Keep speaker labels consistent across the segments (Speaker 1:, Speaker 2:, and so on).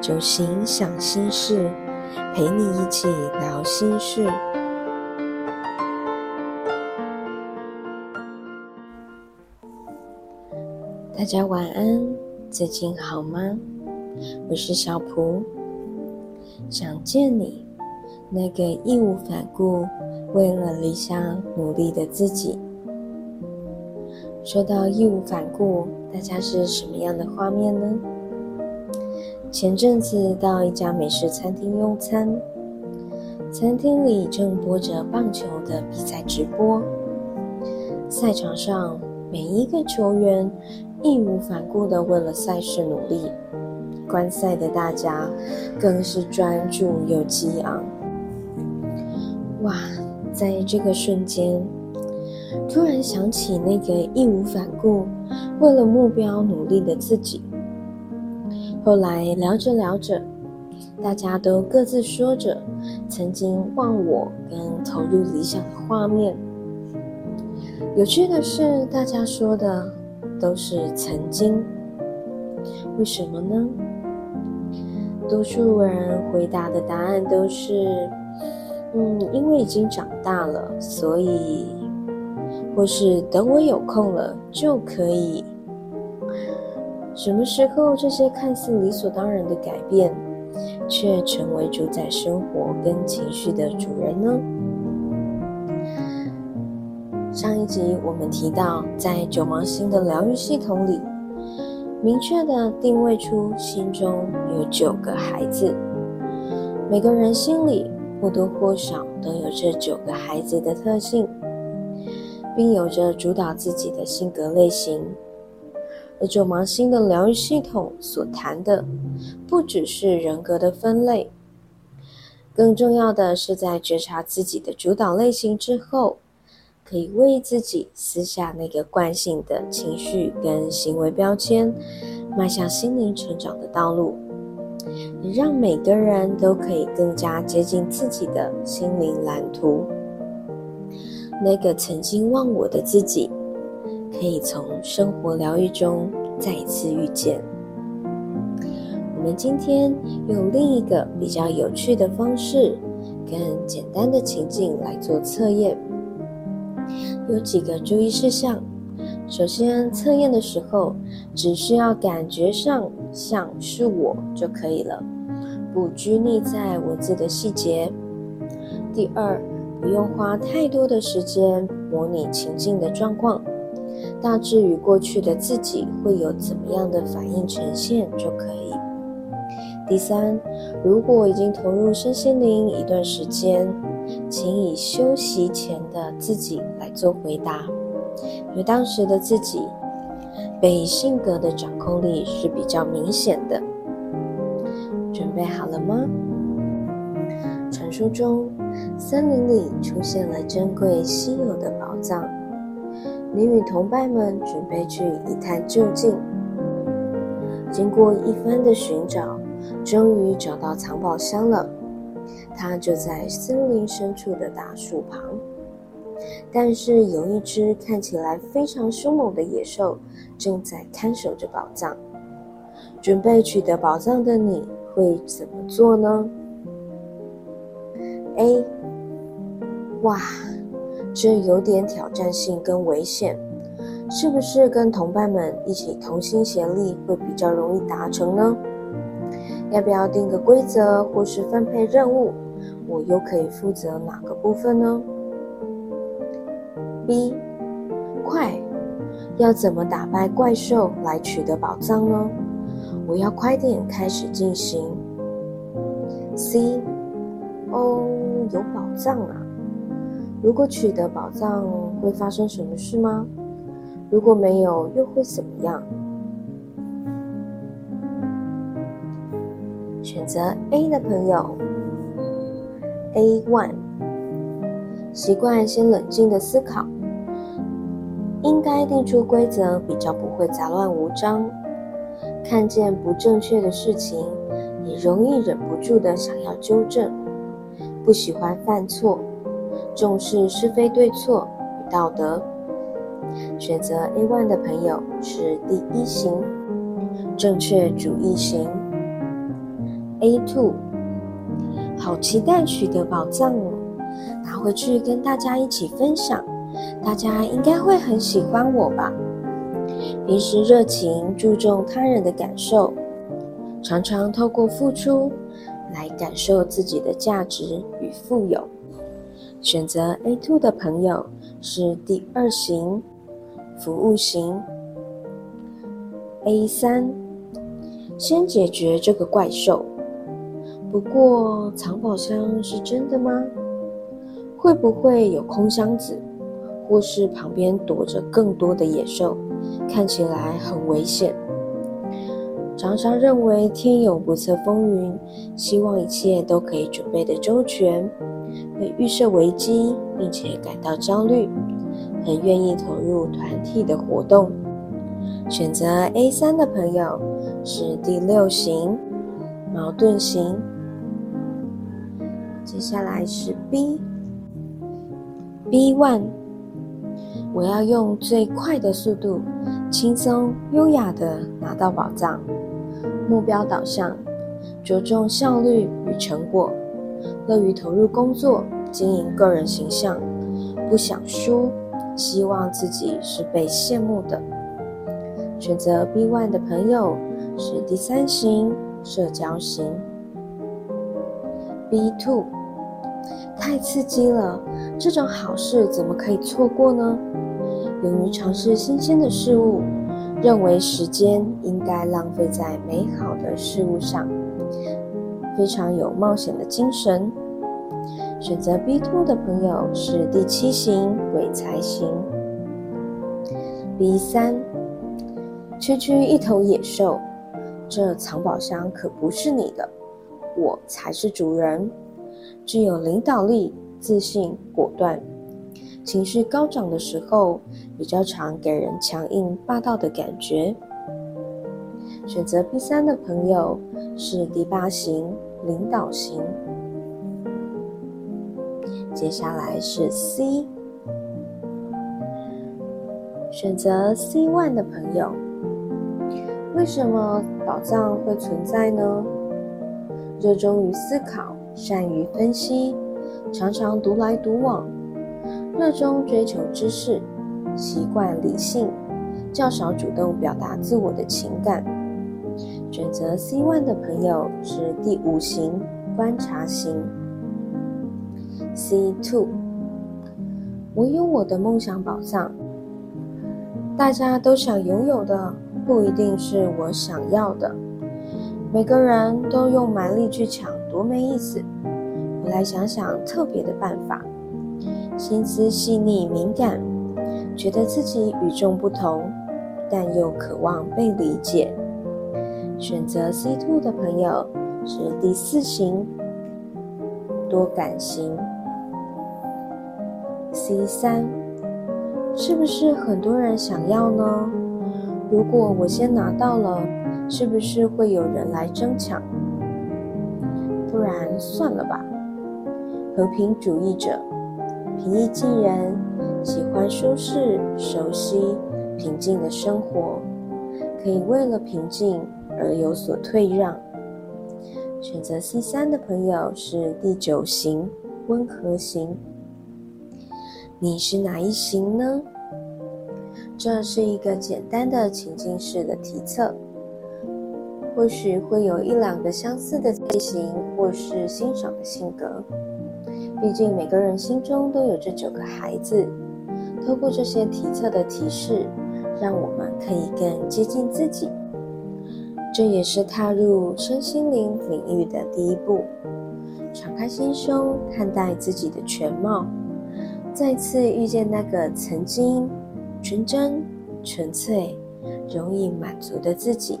Speaker 1: 就心想心事，陪你一起聊心事。大家晚安，最近好吗？我是小蒲，想见你，那个义无反顾为了理想努力的自己。说到义无反顾，大家是什么样的画面呢？前阵子到一家美食餐厅用餐，餐厅里正播着棒球的比赛直播，赛场上每一个球员义无反顾的为了赛事努力，观赛的大家更是专注又激昂。哇，在这个瞬间。突然想起那个义无反顾、为了目标努力的自己。后来聊着聊着，大家都各自说着曾经忘我跟投入理想的画面。有趣的是，大家说的都是曾经。为什么呢？多数人回答的答案都是：嗯，因为已经长大了，所以。或是等我有空了就可以。什么时候这些看似理所当然的改变，却成为主宰生活跟情绪的主人呢？上一集我们提到，在九芒星的疗愈系统里，明确的定位出心中有九个孩子，每个人心里或多或少都有这九个孩子的特性。并有着主导自己的性格类型，而九芒星的疗愈系统所谈的，不只是人格的分类，更重要的是在觉察自己的主导类型之后，可以为自己撕下那个惯性的情绪跟行为标签，迈向心灵成长的道路，让每个人都可以更加接近自己的心灵蓝图。那个曾经忘我的自己，可以从生活疗愈中再一次遇见。我们今天用另一个比较有趣的方式，跟简单的情境来做测验。有几个注意事项。首先，测验的时候只需要感觉上像是我就可以了，不拘泥在文字的细节。第二。不用花太多的时间模拟情境的状况，大致与过去的自己会有怎么样的反应呈现就可以。第三，如果已经投入身心灵一段时间，请以休息前的自己来做回答，因为当时的自己被性格的掌控力是比较明显的。准备好了吗？传说中。森林里出现了珍贵稀有的宝藏，你与同伴们准备去一探究竟。经过一番的寻找，终于找到藏宝箱了。它就在森林深处的大树旁，但是有一只看起来非常凶猛的野兽正在看守着宝藏。准备取得宝藏的你会怎么做呢？A，哇，这有点挑战性跟危险，是不是跟同伴们一起同心协力会比较容易达成呢？要不要定个规则或是分配任务？我又可以负责哪个部分呢？B，快，要怎么打败怪兽来取得宝藏呢？我要快点开始进行。C，哦。有宝藏啊！如果取得宝藏，会发生什么事吗？如果没有，又会怎么样？选择 A 的朋友，A one，习惯先冷静的思考，应该定出规则，比较不会杂乱无章。看见不正确的事情，也容易忍不住的想要纠正。不喜欢犯错，重视是非对错与道德。选择 A one 的朋友是第一型，正确主义型。A two，好期待取得宝藏哦！拿回去跟大家一起分享，大家应该会很喜欢我吧？平时热情，注重他人的感受，常常透过付出来感受自己的价值与富有。选择 A two 的朋友是第二型，服务型。A 三，先解决这个怪兽。不过藏宝箱是真的吗？会不会有空箱子，或是旁边躲着更多的野兽，看起来很危险？常常认为天有不测风云，希望一切都可以准备的周全。会预设危机，并且感到焦虑，很愿意投入团体的活动。选择 A 三的朋友是第六型，矛盾型。接下来是 B，B one，我要用最快的速度，轻松优雅的拿到宝藏。目标导向，着重效率与成果。乐于投入工作，经营个人形象，不想输，希望自己是被羡慕的。选择 B one 的朋友是第三型社交型。B two 太刺激了，这种好事怎么可以错过呢？勇于尝试新鲜的事物，认为时间应该浪费在美好的事物上。非常有冒险的精神。选择 B two 的朋友是第七型鬼才型。B 三，区区一头野兽，这藏宝箱可不是你的，我才是主人。具有领导力、自信、果断，情绪高涨的时候，比较常给人强硬霸道的感觉。选择 B 三的朋友是第八型。领导型，接下来是 C，选择 C one 的朋友，为什么宝藏会存在呢？热衷于思考，善于分析，常常独来独往，热衷追求知识，习惯理性，较少主动表达自我的情感。选择 C one 的朋友是第五型观察型。C two，我有我的梦想宝藏。大家都想拥有的，不一定是我想要的。每个人都用蛮力去抢，多没意思。我来想想特别的办法。心思细腻敏感，觉得自己与众不同，但又渴望被理解。选择 C two 的朋友是第四型多感型。C 三是不是很多人想要呢？如果我先拿到了，是不是会有人来争抢？不然算了吧。和平主义者，平易近人，喜欢舒适、熟悉、平静的生活，可以为了平静。而有所退让。选择 C 三的朋友是第九型温和型。你是哪一型呢？这是一个简单的情境式的题测，或许会有一两个相似的类型，或是欣赏的性格。毕竟每个人心中都有这九个孩子。透过这些题测的提示，让我们可以更接近自己。这也是踏入身心灵领域的第一步。敞开心胸，看待自己的全貌，再次遇见那个曾经纯真、纯粹、容易满足的自己。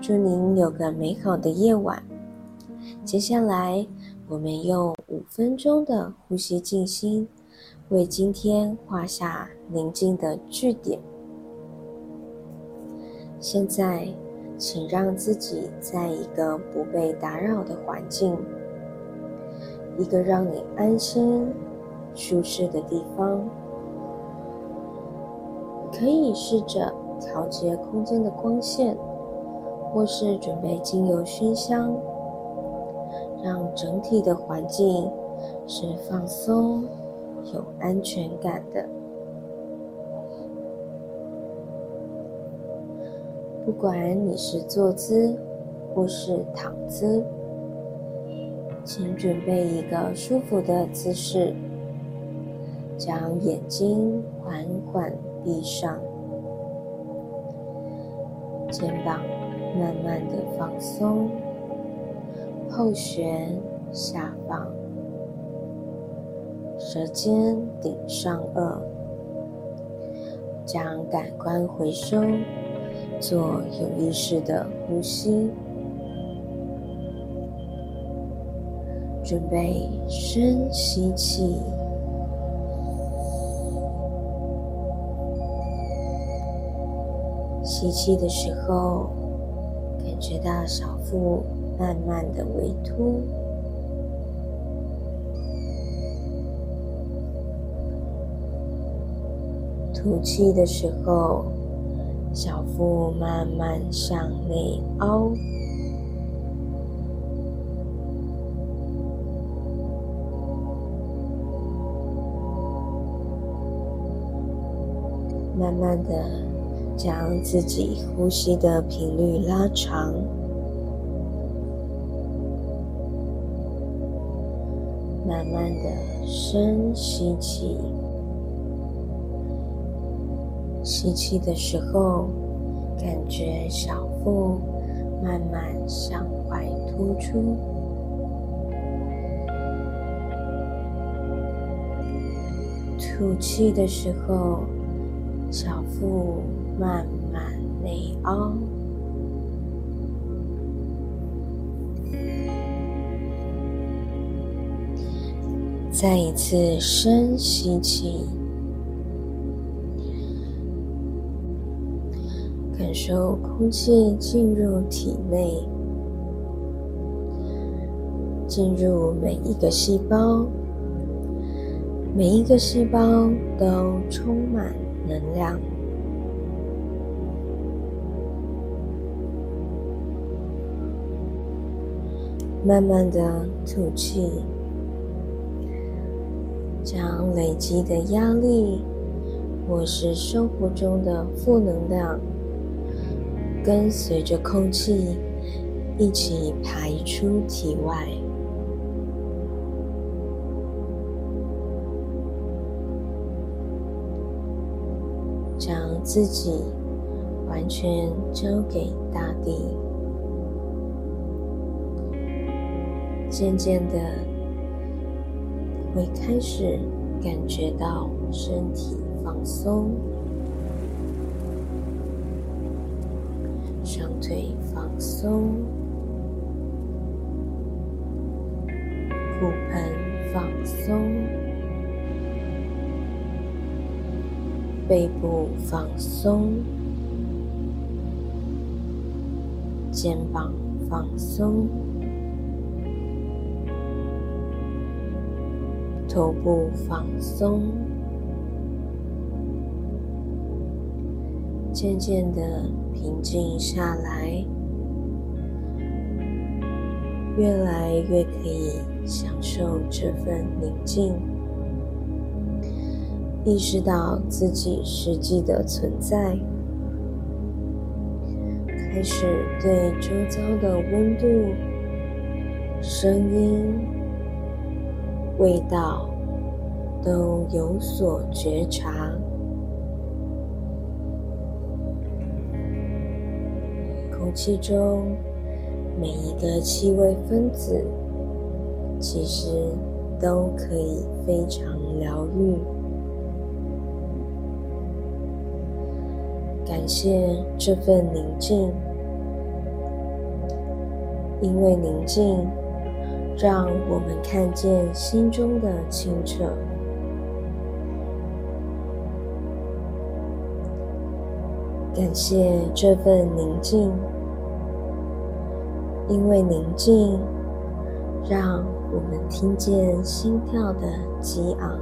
Speaker 1: 祝您有个美好的夜晚。接下来，我们用五分钟的呼吸静心，为今天画下宁静的句点。现在。请让自己在一个不被打扰的环境，一个让你安心、舒适的地方。可以试着调节空间的光线，或是准备精油熏香，让整体的环境是放松、有安全感的。不管你是坐姿或是躺姿，请准备一个舒服的姿势，将眼睛缓缓闭上，肩膀慢慢的放松，后旋下放，舌尖顶上颚，将感官回收。做有意识的呼吸，准备深吸气，吸气的时候，感觉到小腹慢慢的微凸；吐气的时候。小腹慢慢向内凹，慢慢的将自己呼吸的频率拉长，慢慢的深吸气。吸气的时候，感觉小腹慢慢向外突出；吐气的时候，小腹慢慢内凹。再一次深吸气。感受空气进入体内，进入每一个细胞，每一个细胞都充满能量。慢慢的吐气，将累积的压力或是生活中的负能量。跟随着空气一起排出体外，将自己完全交给大地。渐渐的，会开始感觉到身体放松。松，骨盆放松，背部放松，肩膀放松，头部放松，渐渐的。平静下来，越来越可以享受这份宁静，意识到自己实际的存在，开始对周遭的温度、声音、味道都有所觉察。空气中每一个气味分子，其实都可以非常疗愈。感谢这份宁静，因为宁静，让我们看见心中的清澈。感谢这份宁静。因为宁静，让我们听见心跳的激昂。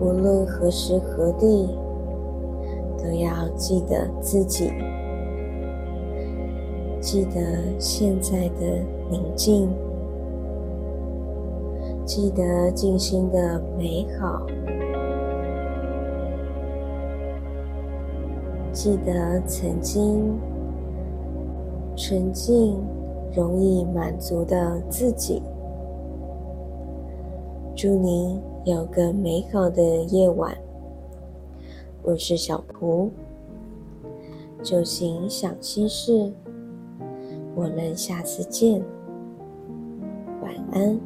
Speaker 1: 无论何时何地，都要记得自己记得现在的宁静，记得静心的美好，记得曾经纯净、容易满足的自己。祝你有个美好的夜晚。我是小蒲，就行想心事，我们下次见，晚安。